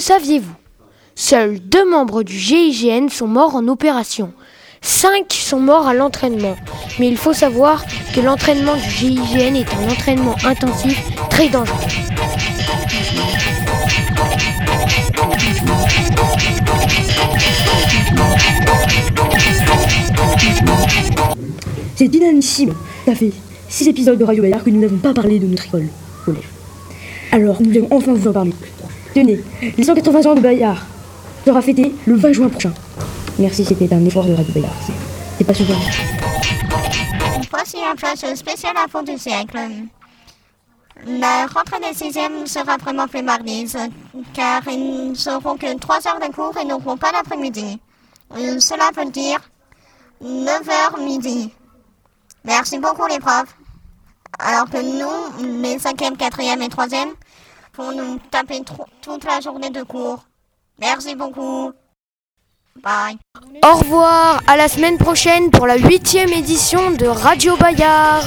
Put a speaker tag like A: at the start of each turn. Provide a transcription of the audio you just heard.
A: saviez-vous? Seuls deux membres du GIGN sont morts en opération. Cinq sont morts à l'entraînement. Mais il faut savoir que l'entraînement du GIGN est un entraînement intensif très dangereux.
B: C'est inadmissible. Ça fait six épisodes de Radio Bayard que nous n'avons pas parlé de notre école. Alors, nous allons enfin vous en parler. Tenez, les 180 ans de Bayard sera fêté le 20 juin prochain. Merci, c'était un effort de Radio Bayard. C'est- pas souvent.
C: Voici un flash spécial info du siècle. La rentrée des sixièmes sera vraiment plus mardi, car ils ne seront que 3 heures de cours et n'auront pas l'après-midi. Cela veut dire 9 heures midi. Merci beaucoup les profs. Alors que nous, les 5e, 4e et 3e, pour nous taper toute la journée de cours. Merci beaucoup. Bye.
A: Au revoir, à la semaine prochaine pour la huitième édition de Radio Bayard.